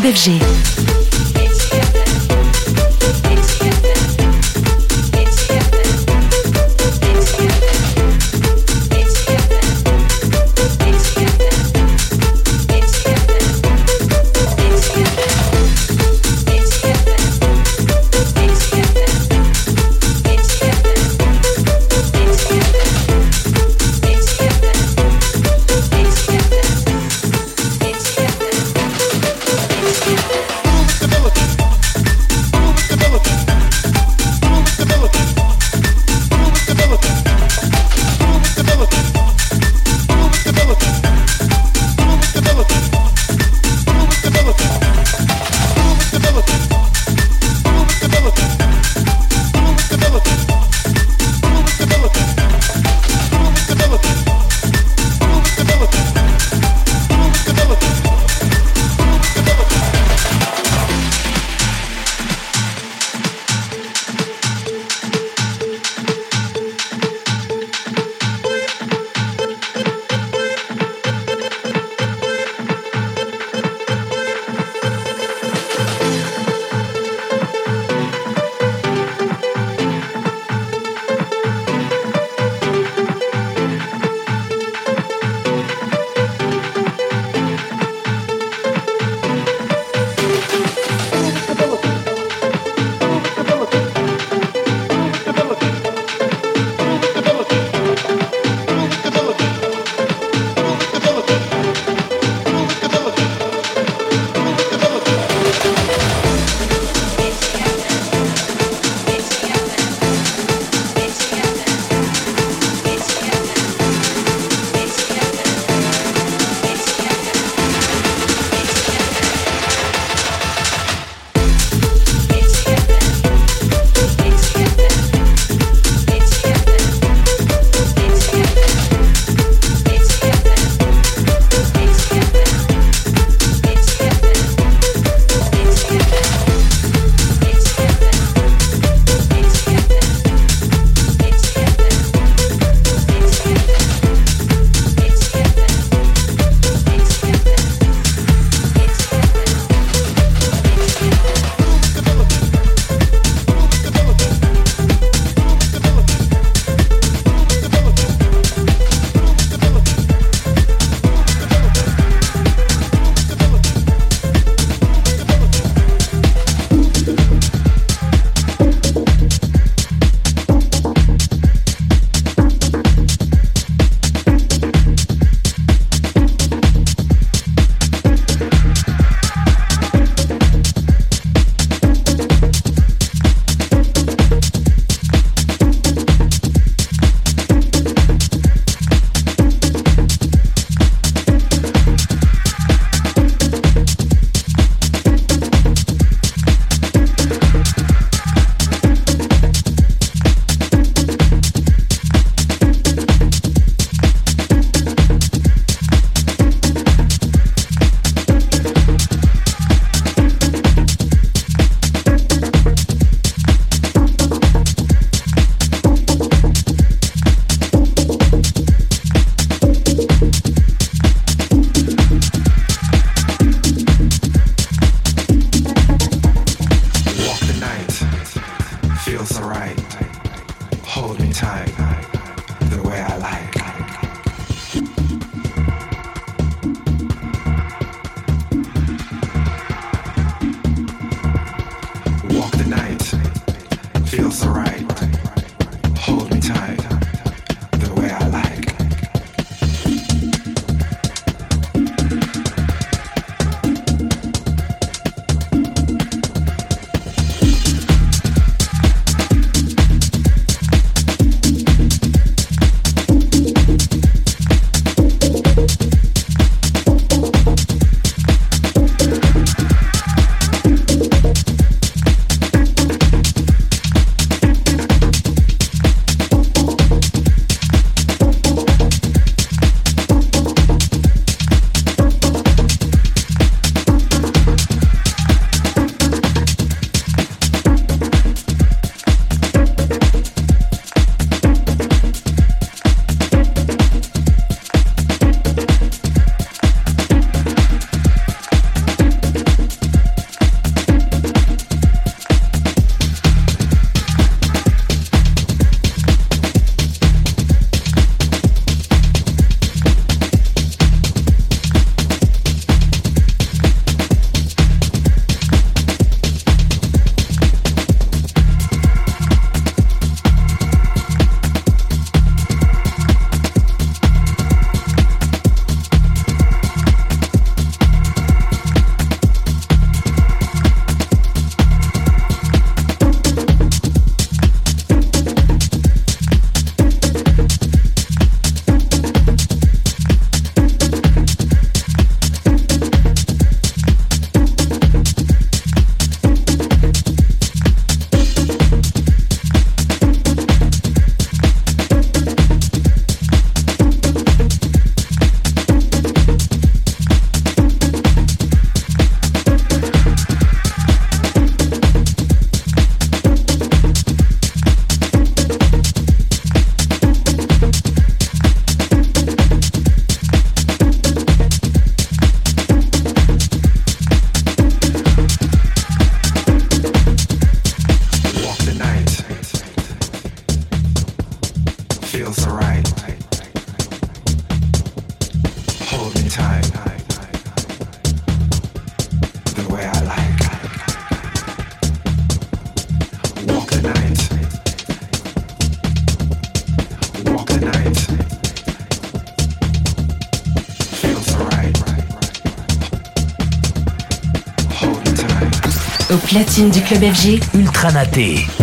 Club. feels alright. Hold me tight. The way I like. Walk the night. Walk the night. Feels alright. Hold me tight. Au platine du club FG, ultra naté.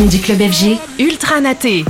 Du club FG, Ultra Naté.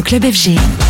Dans Club FG.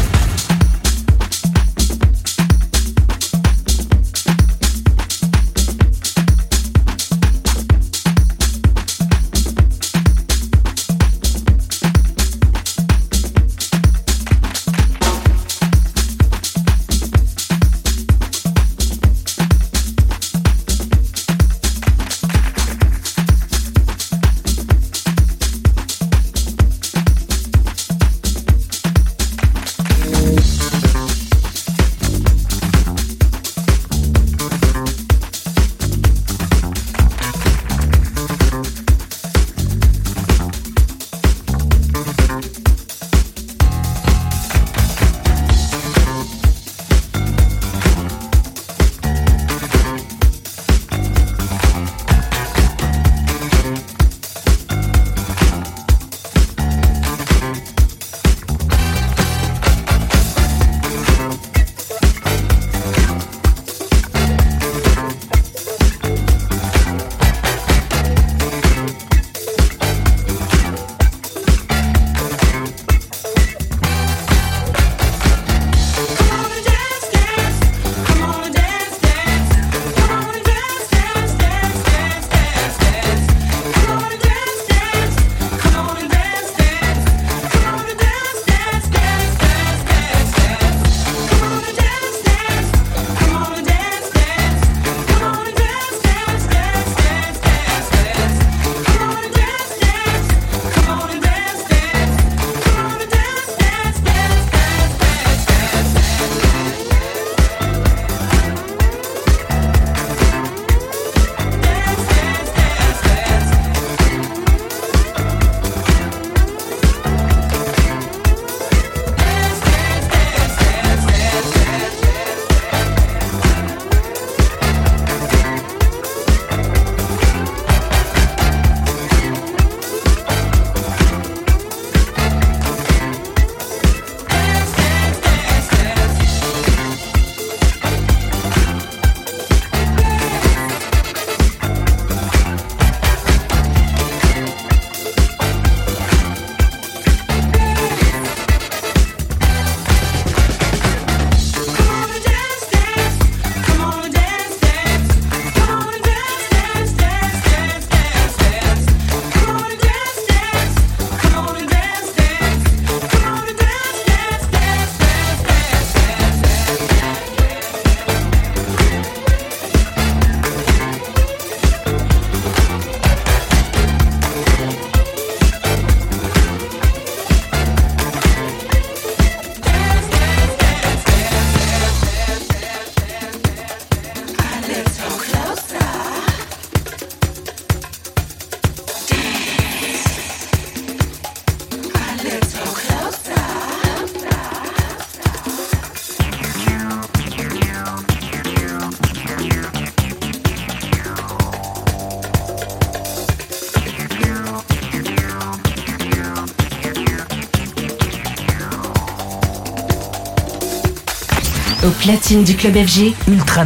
Platine du club FG. Ultra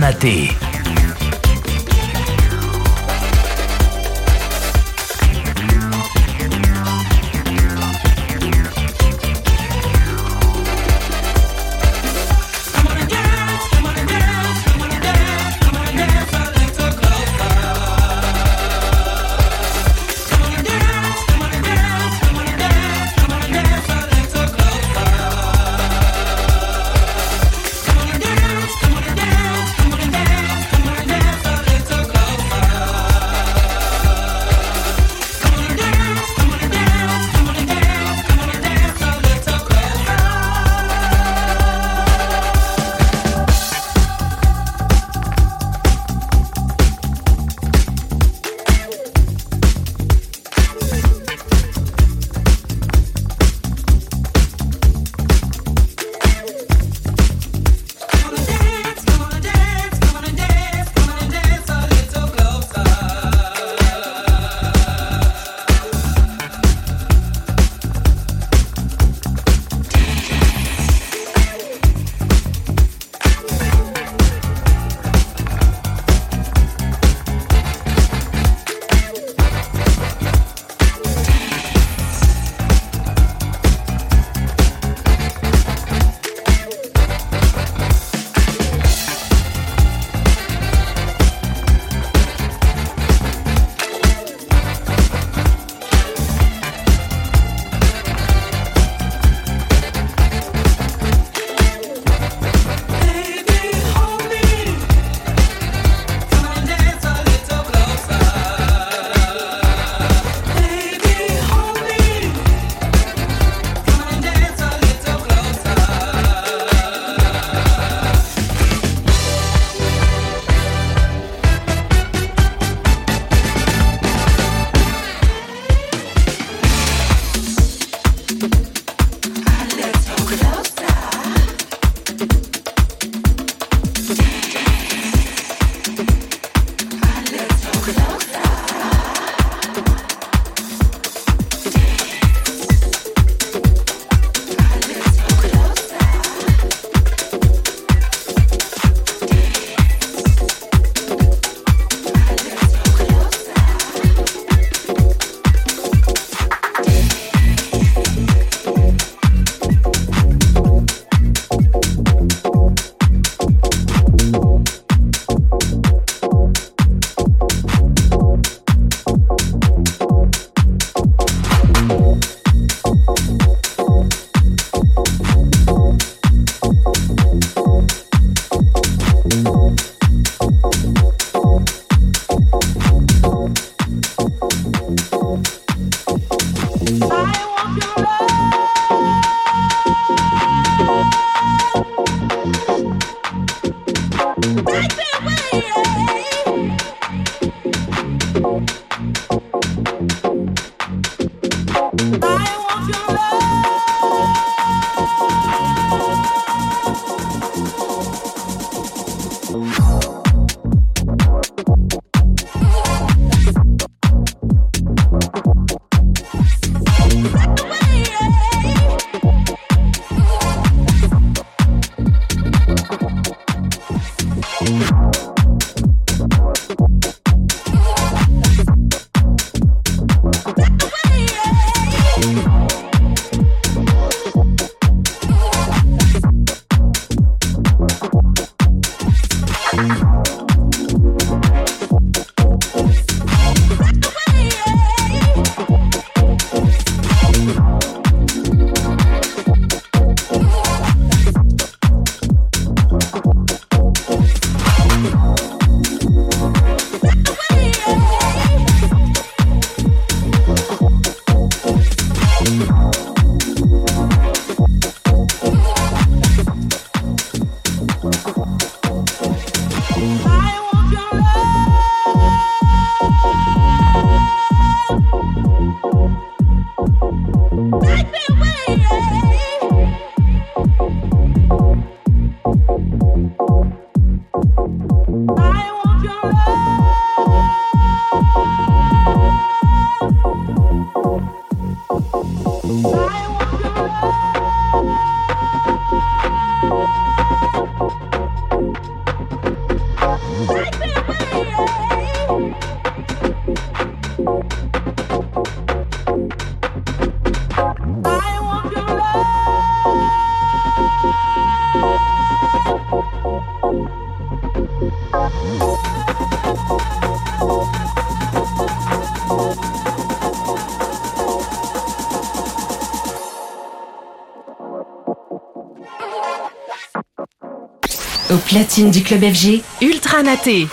platine du club FG, Ultra Naté.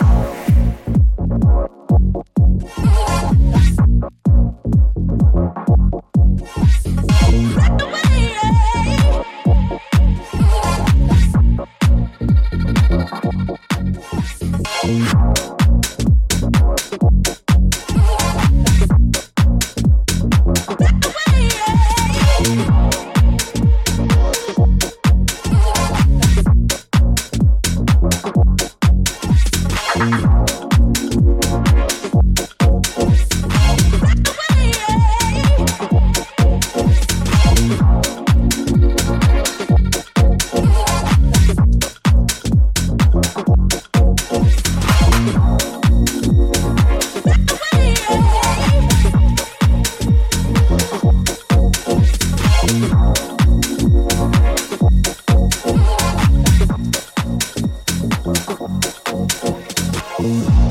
Thank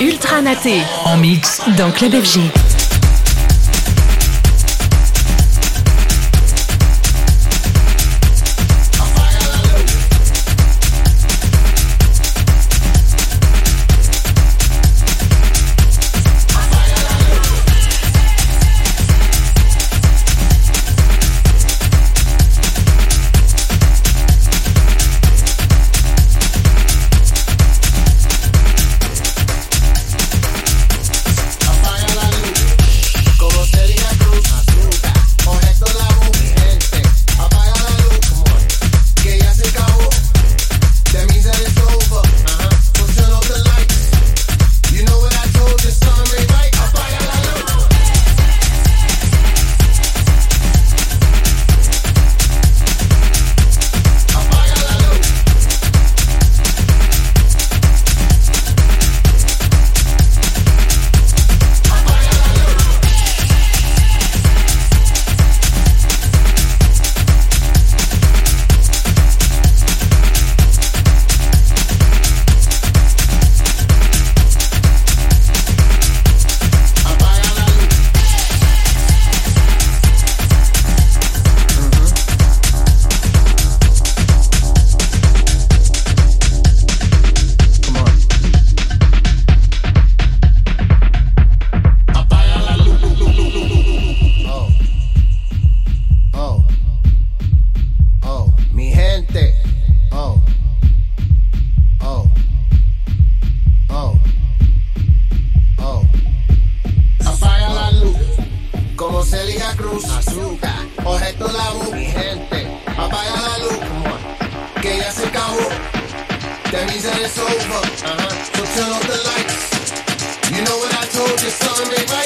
Ultra Naté. En mix dans Club FG. it's over. Uh-huh. So turn off the lights. You know what I told you, son? Ain't right?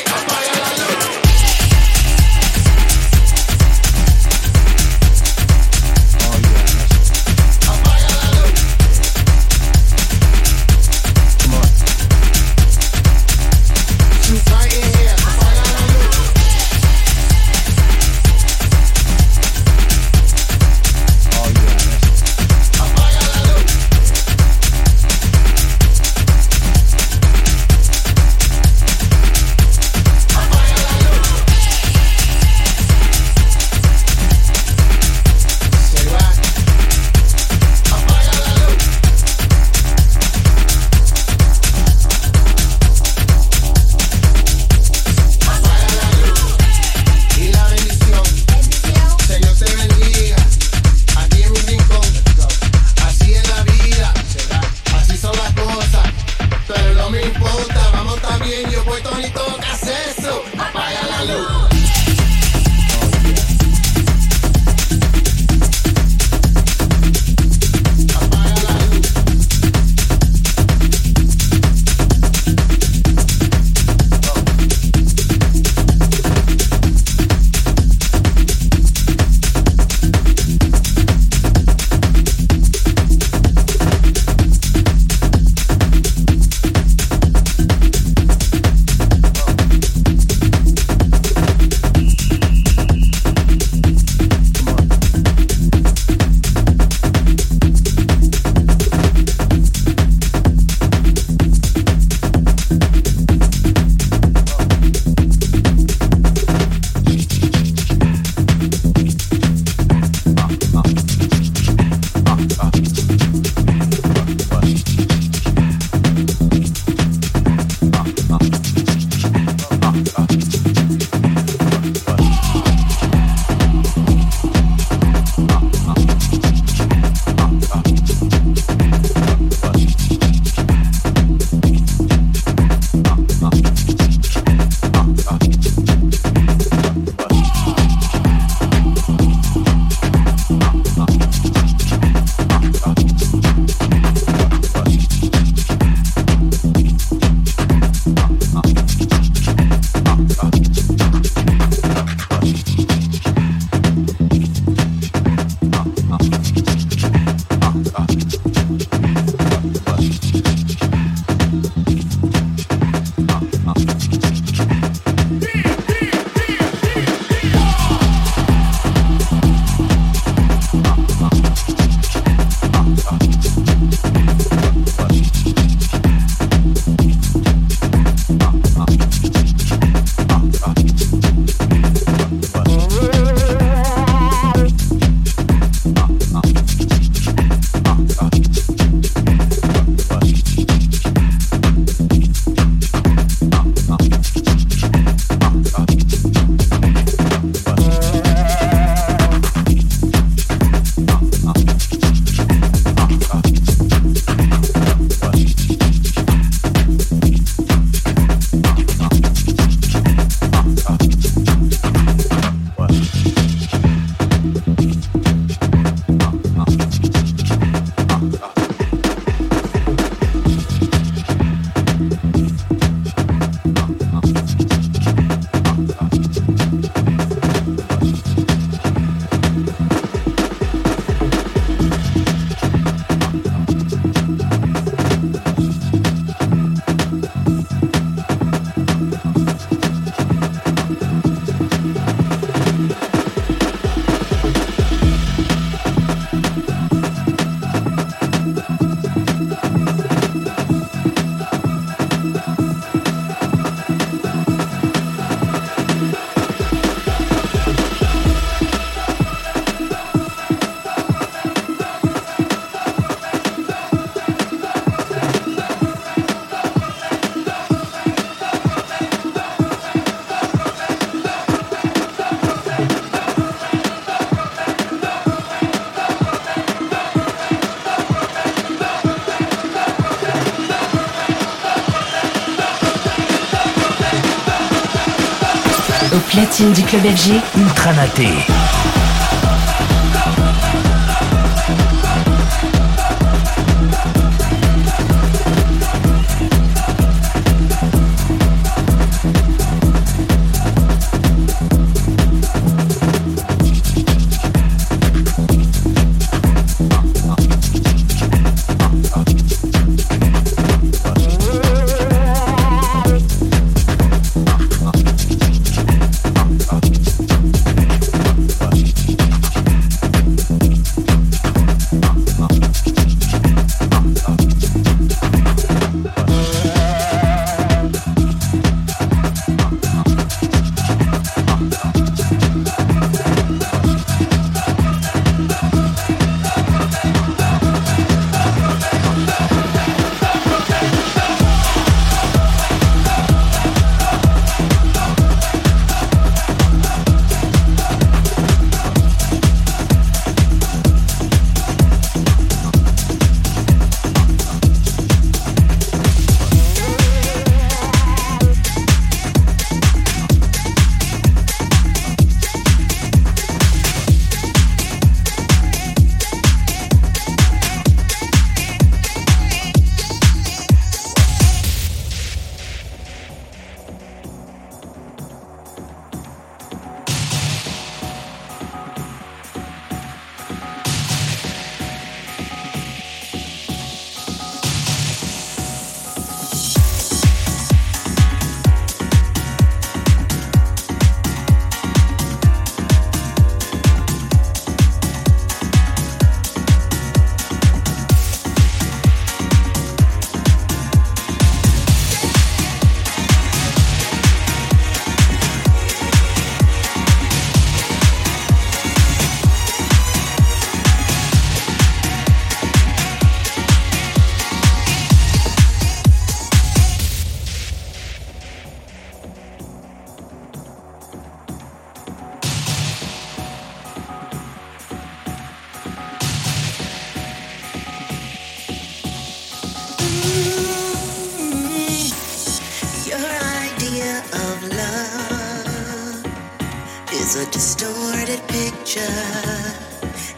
Indique le Belgique, ultranaté.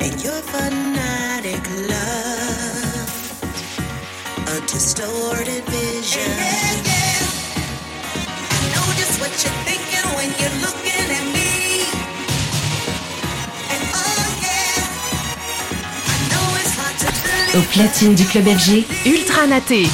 and your Au platine du club FG, Ultra Naté.